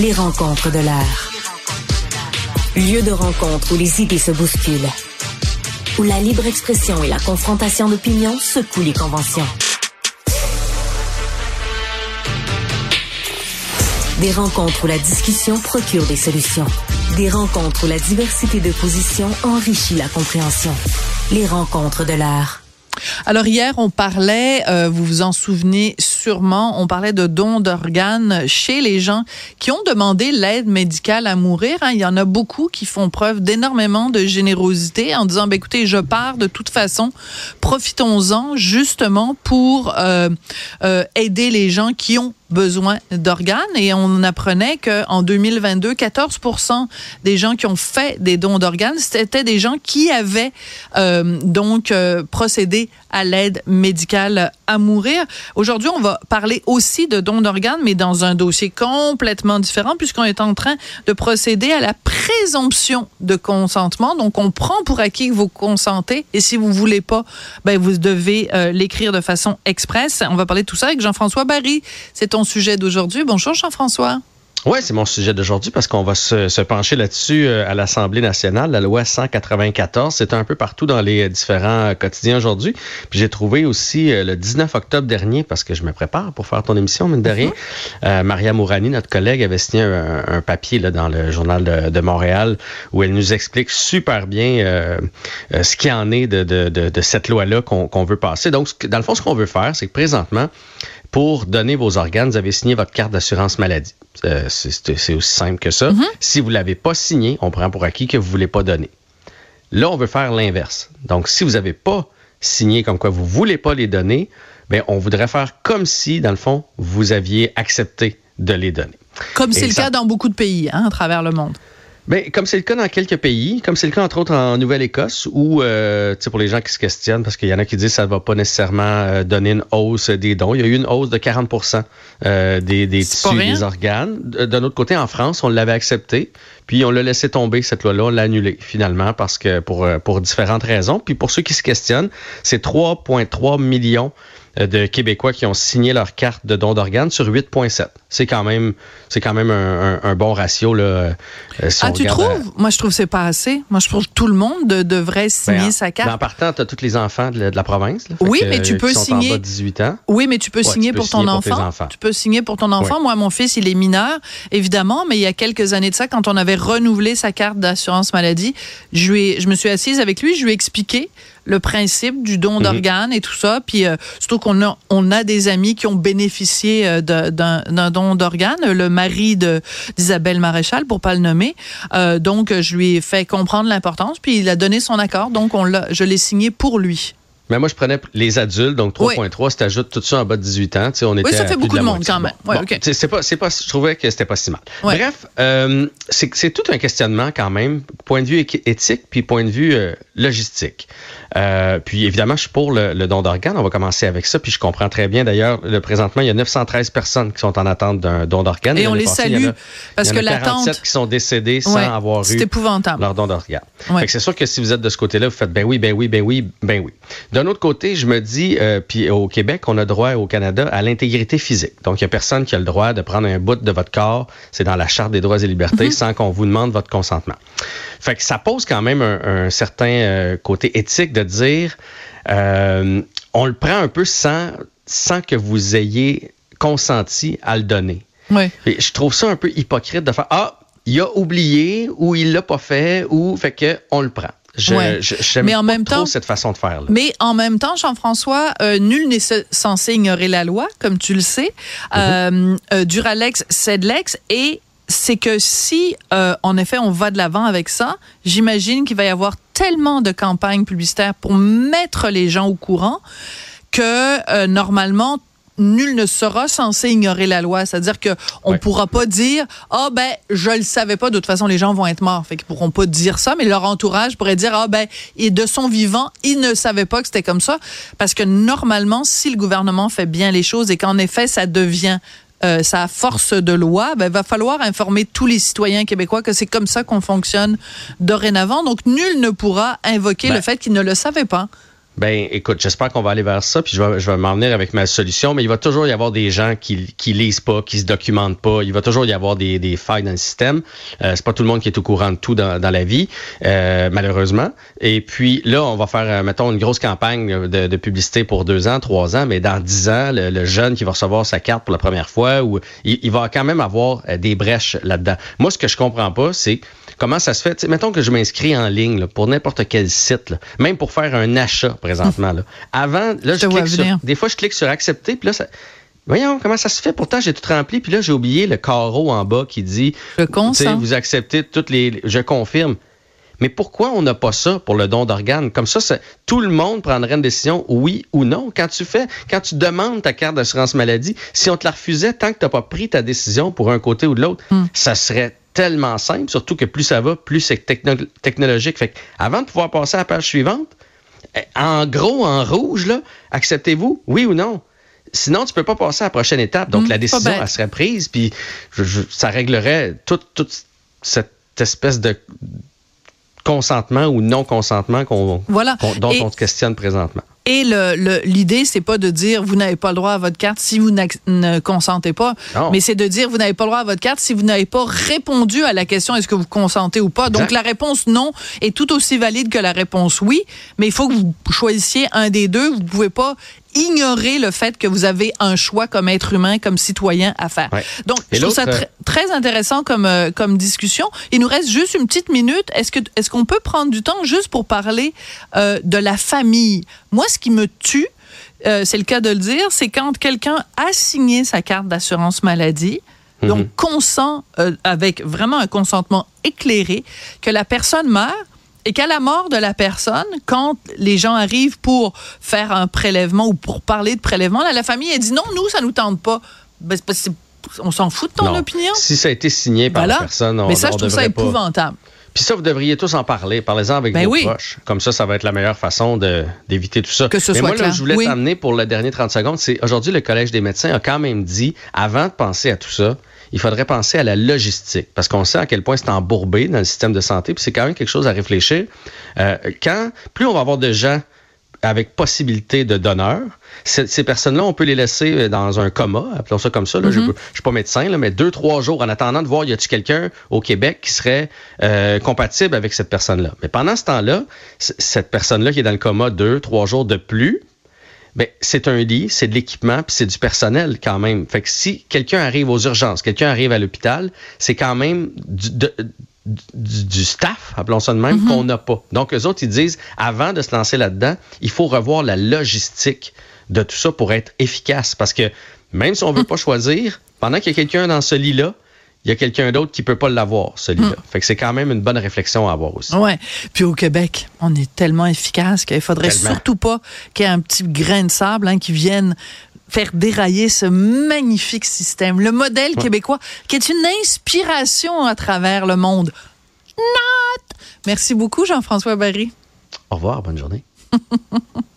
Les rencontres de l'art. Lieu de rencontre où les idées se bousculent. Où la libre expression et la confrontation d'opinions secouent les conventions. Des rencontres où la discussion procure des solutions. Des rencontres où la diversité de positions enrichit la compréhension. Les rencontres de l'art. Alors hier, on parlait, euh, vous vous en souvenez sûrement, on parlait de dons d'organes chez les gens qui ont demandé l'aide médicale à mourir. Hein. Il y en a beaucoup qui font preuve d'énormément de générosité en disant, ben, écoutez, je pars de toute façon, profitons-en justement pour euh, euh, aider les gens qui ont besoin d'organes et on apprenait qu'en 2022, 14 des gens qui ont fait des dons d'organes, c'était des gens qui avaient euh, donc euh, procédé à l'aide médicale à mourir. Aujourd'hui, on va parler aussi de dons d'organes, mais dans un dossier complètement différent puisqu'on est en train de procéder à la présomption de consentement. Donc, on prend pour acquis que vous consentez et si vous voulez pas, ben, vous devez euh, l'écrire de façon express. On va parler de tout ça avec Jean-François Barry. C'est ton sujet d'aujourd'hui. Bonjour Jean-François. Oui, c'est mon sujet d'aujourd'hui parce qu'on va se, pencher là-dessus euh, à l'Assemblée nationale, la loi 194. C'est un peu partout dans les différents euh, quotidiens aujourd'hui. Puis j'ai trouvé aussi euh, le 19 octobre dernier, parce que je me prépare pour faire ton émission, mine de rien, mhm. Maria Mourani, notre collègue, avait signé un, papier là, dans le journal de, Montréal où elle nous explique super bien ce qui en est de, de, cette loi-là qu'on veut passer. Donc, dans le fond, ce qu'on veut faire, c'est que présentement, pour donner vos organes, vous avez signé votre carte d'assurance maladie. Euh, c'est aussi simple que ça. Mm-hmm. Si vous ne l'avez pas signé, on prend pour acquis que vous ne voulez pas donner. Là, on veut faire l'inverse. Donc, si vous n'avez pas signé comme quoi vous ne voulez pas les donner, bien, on voudrait faire comme si, dans le fond, vous aviez accepté de les donner. Comme c'est le cas dans beaucoup de pays hein, à travers le monde. Bien, comme c'est le cas dans quelques pays, comme c'est le cas entre autres en Nouvelle-Écosse, où, euh, tu sais, pour les gens qui se questionnent, parce qu'il y en a qui disent que ça ne va pas nécessairement euh, donner une hausse des dons. Il y a eu une hausse de 40 euh, des, des tissus, des organes. D'un autre côté, en France, on l'avait accepté, puis on l'a laissé tomber, cette loi-là, on l'a annulée finalement, parce que pour, euh, pour différentes raisons. Puis pour ceux qui se questionnent, c'est 3,3 millions de Québécois qui ont signé leur carte de don d'organes sur 8,7. C'est quand même, c'est quand même un, bon ratio là. Euh, ah, tu trouves? Moi, je trouve que c'est pas assez. Moi, je trouve que tout le monde devrait signer ben, sa carte. En partant, tu as tous les enfants de la, province. oui, mais tu peux signer. En bas de 18 ans. Oui, mais tu peux signer pour ton enfant. Tu peux signer pour ton enfant. Moi, mon fils, il est mineur, évidemment, mais il y a quelques années de ça, quand on avait renouvelé sa carte d'assurance maladie, je, je me suis assise avec lui, je lui ai expliqué le principe du don mhm. d'organes et tout ça. Puis euh, surtout qu'on a, on a des amis qui ont bénéficié euh, d'un don d'organes, le mari d'Isabelle Maréchal, pour pas le nommer. Euh, donc, je lui ai fait comprendre l'importance, puis il a donné son accord. Donc, on je l'ai signé pour lui. Mais moi, je prenais les adultes, donc 3.3, si tu ajoutes tout ça en bas de 18 ans, on était Oui, ça fait beaucoup de, monde quand même. c'est pas, c'est pas, je trouvais que c'était pas si mal. Bref, euh, c'est tout un questionnement quand même, point de vue éthique, puis point de vue euh, logistique. Euh, puis évidemment, je suis pour le, don d'organes. On va commencer avec ça. Puis je comprends très bien. D'ailleurs, le présentement, il y a 913 personnes qui sont en attente d'un don d'organes. Et on les salue parce que l'attente. qui sont décédés sans avoir eu leur don d'organes. C'est sûr que si vous êtes de ce côté-là, vous faites ben oui, ben oui, ben oui, ben oui. D'un autre côté, je me dis, euh, puis au Québec, on a droit au Canada à l'intégrité physique. Donc, il n'y a personne qui a le droit de prendre un bout de votre corps. C'est dans la Charte des droits et libertés mm-hmm. sans qu'on vous demande votre consentement. Fait que ça pose quand même un, certain euh, côté éthique de dire euh, on le prend un peu sans, sans que vous ayez consenti à le donner. Oui. je trouve ça un peu hypocrite de faire Ah, il a oublié ou il l'a pas fait ou fait que on le prend. Je, mais en même temps, cette façon de faire. Là. Mais en même temps, Jean-François, euh, nul n'est censé ignorer la loi, comme tu le sais. Mm-hmm. Euh, Duralex, Cedlex, et c'est que si, euh, en effet, on va de l'avant avec ça, j'imagine qu'il va y avoir tellement de campagnes publicitaires pour mettre les gens au courant que euh, normalement nul ne sera censé ignorer la loi. C'est-à-dire qu'on ne pourra pas dire Ah, ben, je le savais pas, de toute façon, les gens vont être morts. Fait qu'ils pourront pas dire ça, mais leur entourage pourrait dire Ah, ben, et de son vivant, il ne savait pas que c'était comme ça. Parce que normalement, si le gouvernement fait bien les choses et qu'en effet, ça devient euh, sa force de loi, il ben, va falloir informer tous les citoyens québécois que c'est comme ça qu'on fonctionne dorénavant. Donc, nul ne pourra invoquer le ben. fait qu'il ne le savait pas. Ben, écoute, j'espère qu'on va aller vers ça, puis je vais, je vais m'en venir avec ma solution, mais il va toujours y avoir des gens qui, qui lisent pas, qui se documentent pas. Il va toujours y avoir des, des failles dans le système. Euh, c'est pas tout le monde qui est au courant de tout dans, dans la vie, euh, malheureusement. Et puis là, on va faire, euh, mettons, une grosse campagne de, de, publicité pour deux ans, trois ans, mais dans dix ans, le, jeune qui va recevoir sa carte pour la première fois, ou il, il va quand même avoir euh, des brèches là-dedans. Moi, ce que je comprends pas, c'est comment ça se fait. Mettons que je m'inscris en ligne là, pour n'importe quel site, là, même pour faire un achat présentement. Là. Avant, là, je, je clique sur, des fois, je clique sur accepter, puis là, ça, Voyons, comment ça se fait? Pourtant, j'ai tout rempli, puis là, j'ai oublié le carreau en bas qui dit Je consens. Vous acceptez toutes les. Je confirme. Mais pourquoi on n'a pas ça pour le don d'organes? Comme ça, ça, tout le monde prendrait une décision oui ou non. Quand tu fais, quand tu demandes ta carte d'assurance maladie, si on te la refusait tant que tu n'as pas pris ta décision pour un côté ou de l'autre, mm. ça serait tellement simple, surtout que plus ça va, plus c'est techno technologique. Fait avant de pouvoir passer à la page suivante, en gros, en rouge, là, acceptez-vous, oui ou non? Sinon, tu peux pas passer à la prochaine étape. Donc, mmh, la décision, elle serait prise, puis je, je, ça réglerait toute, toute cette espèce de consentement ou non-consentement qu'on, voilà. dont Et on te questionne présentement. Et l'idée, le, c'est pas de dire vous n'avez pas le droit à votre carte si vous ne consentez pas, non. mais c'est de dire vous n'avez pas le droit à votre carte si vous n'avez pas répondu à la question est-ce que vous consentez ou pas? Exact. Donc la réponse non est tout aussi valide que la réponse oui, mais il faut que vous choisissiez un des deux. Vous pouvez pas ignorer le fait que vous avez un choix comme être humain, comme citoyen à faire. Ouais. Donc, Et je trouve ça tr très intéressant comme, euh, comme discussion. Il nous reste juste une petite minute. Est-ce que est-ce qu'on peut prendre du temps juste pour parler euh, de la famille? Moi, ce qui me tue, euh, c'est le cas de le dire, c'est quand quelqu'un a signé sa carte d'assurance maladie, mm -hmm. donc consent euh, avec vraiment un consentement éclairé, que la personne meurt, et qu'à la mort de la personne, quand les gens arrivent pour faire un prélèvement ou pour parler de prélèvement, là, la famille a dit non, nous, ça nous tente pas. Ben, on s'en fout de ton non. opinion. Si ça a été signé par voilà. la personne, on Mais ça, je trouve ça épouvantable. Pas. Puis ça, vous devriez tous en parler. Parlez-en avec ben vos oui. proches. Comme ça, ça va être la meilleure façon d'éviter tout ça. Que ce Mais soit moi, clair. là, je voulais oui. t'amener pour le dernier 30 secondes, c'est aujourd'hui, le Collège des médecins a quand même dit, avant de penser à tout ça, il faudrait penser à la logistique, parce qu'on sait à quel point c'est embourbé dans le système de santé, puis c'est quand même quelque chose à réfléchir. Euh, quand, plus on va avoir de gens avec possibilité de donneur. Ces, ces personnes-là, on peut les laisser dans un coma, appelons ça comme ça. Là. Mm -hmm. Je ne suis pas médecin, là, mais deux, trois jours en attendant de voir y a-t-il quelqu'un au Québec qui serait euh, compatible avec cette personne-là? Mais pendant ce temps-là, cette personne-là qui est dans le coma deux, trois jours de plus, ben, c'est un lit, c'est de l'équipement, puis c'est du personnel quand même. Fait que si quelqu'un arrive aux urgences, quelqu'un arrive à l'hôpital, c'est quand même du, de, du, du, staff, appelons ça de même, mm -hmm. qu'on n'a pas. Donc, eux autres, ils disent, avant de se lancer là-dedans, il faut revoir la logistique de tout ça pour être efficace. Parce que même si on ne veut pas choisir, pendant qu'il y a quelqu'un dans ce lit-là, il y a quelqu'un d'autre qui peut pas l'avoir, celui-là. Mm. Fait que c'est quand même une bonne réflexion à avoir aussi. Ouais. Puis au Québec, on est tellement efficace qu'il faudrait tellement. surtout pas qu'il y ait un petit grain de sable hein, qui vienne faire dérailler ce magnifique système, le modèle ouais. québécois, qui est une inspiration à travers le monde. Not! Merci beaucoup, Jean-François Barry. Au revoir, bonne journée.